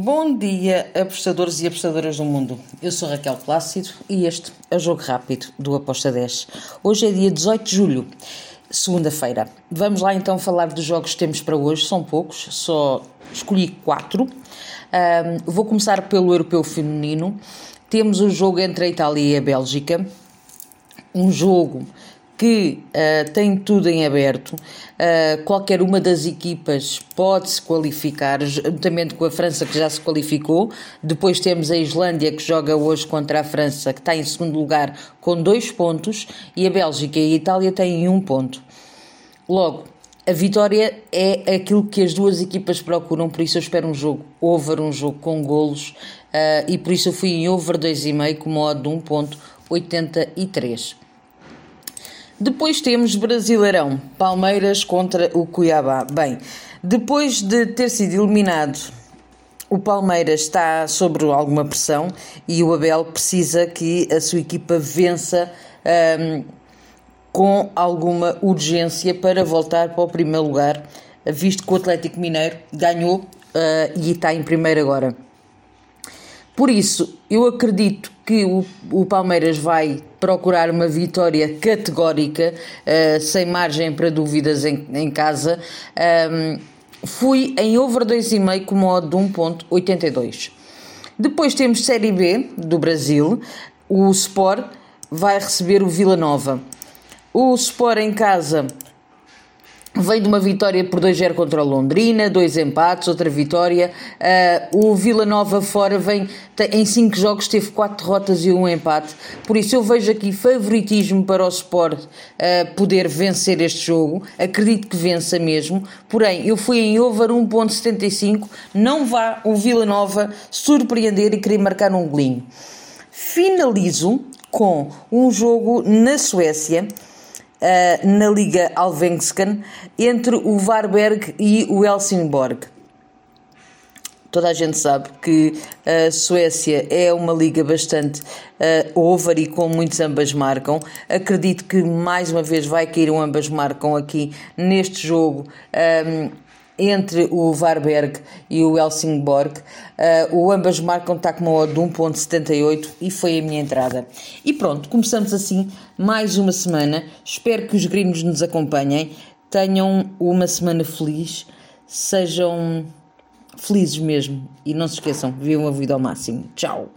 Bom dia, apostadores e apostadoras do mundo. Eu sou Raquel Plácido e este é o Jogo Rápido do Aposta 10. Hoje é dia 18 de julho, segunda-feira. Vamos lá então falar dos jogos que temos para hoje. São poucos, só escolhi quatro. Um, vou começar pelo europeu feminino. Temos o jogo entre a Itália e a Bélgica. Um jogo que uh, tem tudo em aberto. Uh, qualquer uma das equipas pode se qualificar, juntamente com a França, que já se qualificou. Depois temos a Islândia, que joga hoje contra a França, que está em segundo lugar com dois pontos, e a Bélgica e a Itália têm um ponto. Logo, a vitória é aquilo que as duas equipas procuram, por isso eu espero um jogo over, um jogo com golos, uh, e por isso eu fui em over 2,5 com modo de 1.83. Depois temos Brasileirão, Palmeiras contra o Cuiabá. Bem, depois de ter sido eliminado, o Palmeiras está sobre alguma pressão e o Abel precisa que a sua equipa vença um, com alguma urgência para voltar para o primeiro lugar, visto que o Atlético Mineiro ganhou uh, e está em primeiro agora. Por isso, eu acredito que o, o Palmeiras vai procurar uma vitória categórica, uh, sem margem para dúvidas em, em casa. Um, fui em over 2,5 com modo de 1,82. Depois temos Série B do Brasil. O Sport vai receber o Vila Nova. O Sport em casa Vem de uma vitória por 2-0 contra o Londrina, dois empates, outra vitória. Uh, o Vila Nova fora vem em 5 jogos, teve 4 derrotas e um empate. Por isso eu vejo aqui favoritismo para o Sport uh, poder vencer este jogo. Acredito que vença mesmo. Porém, eu fui em over 1.75. Não vá o Vila Nova surpreender e querer marcar um golinho. Finalizo com um jogo na Suécia na Liga Alvenskan entre o Varberg e o Helsingborg. Toda a gente sabe que a Suécia é uma liga bastante uh, over e com muitos ambas marcam. Acredito que mais uma vez vai cair um ambas marcam aqui neste jogo. Um, entre o Varberg e o Helsingborg. Uh, o ambas marcam odd de 1.78 e foi a minha entrada. E pronto, começamos assim mais uma semana. Espero que os gringos nos acompanhem. Tenham uma semana feliz. Sejam felizes mesmo. E não se esqueçam, vivam a vida ao máximo. Tchau!